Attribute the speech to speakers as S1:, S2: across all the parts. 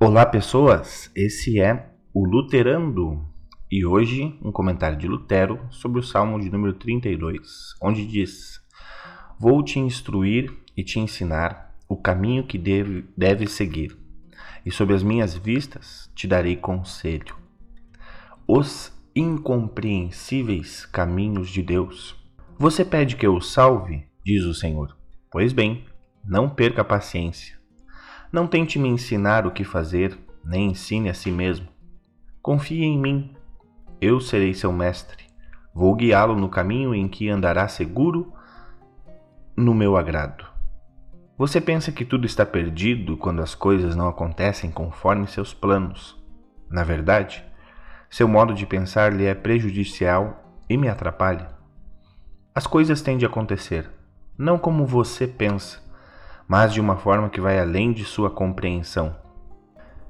S1: Olá, pessoas! Esse é o Luterando e hoje um comentário de Lutero sobre o Salmo de número 32, onde diz: Vou te instruir e te ensinar o caminho que deve, deve seguir, e sob as minhas vistas te darei conselho. Os incompreensíveis caminhos de Deus. Você pede que eu o salve? diz o Senhor. Pois bem, não perca a paciência não tente me ensinar o que fazer, nem ensine a si mesmo. Confie em mim. Eu serei seu mestre. Vou guiá-lo no caminho em que andará seguro no meu agrado. Você pensa que tudo está perdido quando as coisas não acontecem conforme seus planos. Na verdade, seu modo de pensar lhe é prejudicial e me atrapalha. As coisas têm de acontecer, não como você pensa, mas de uma forma que vai além de sua compreensão.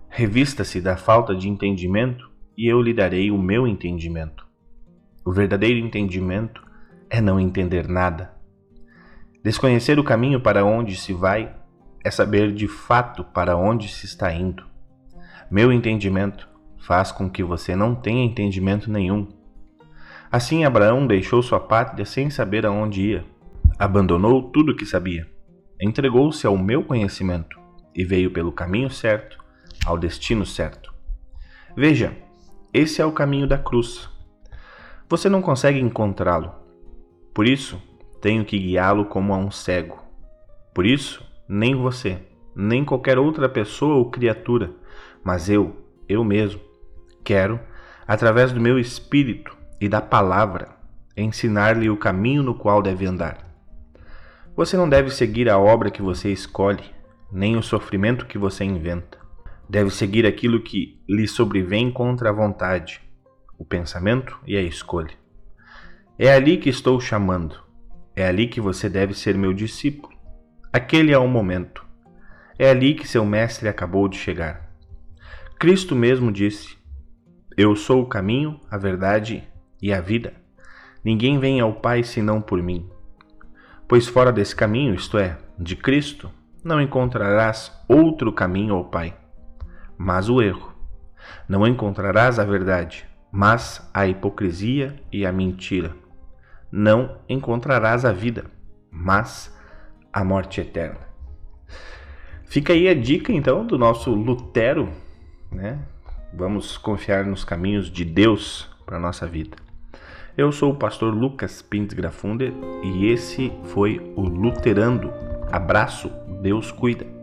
S1: Revista-se da falta de entendimento e eu lhe darei o meu entendimento. O verdadeiro entendimento é não entender nada. Desconhecer o caminho para onde se vai é saber de fato para onde se está indo. Meu entendimento faz com que você não tenha entendimento nenhum. Assim, Abraão deixou sua pátria sem saber aonde ia. Abandonou tudo o que sabia entregou-se ao meu conhecimento e veio pelo caminho certo ao destino certo. Veja, esse é o caminho da cruz. Você não consegue encontrá-lo. Por isso, tenho que guiá-lo como a um cego. Por isso, nem você, nem qualquer outra pessoa ou criatura, mas eu, eu mesmo, quero, através do meu espírito e da palavra, ensinar-lhe o caminho no qual deve andar. Você não deve seguir a obra que você escolhe, nem o sofrimento que você inventa. Deve seguir aquilo que lhe sobrevém contra a vontade, o pensamento e a escolha. É ali que estou chamando. É ali que você deve ser meu discípulo. Aquele é o momento. É ali que seu mestre acabou de chegar. Cristo mesmo disse: Eu sou o caminho, a verdade e a vida. Ninguém vem ao Pai senão por mim. Pois fora desse caminho, isto é, de Cristo, não encontrarás outro caminho ao Pai, mas o erro. Não encontrarás a verdade, mas a hipocrisia e a mentira. Não encontrarás a vida, mas a morte eterna. Fica aí a dica então do nosso Lutero, né? Vamos confiar nos caminhos de Deus para nossa vida. Eu sou o pastor Lucas Pintes Grafunder e esse foi o Luterando. Abraço, Deus cuida.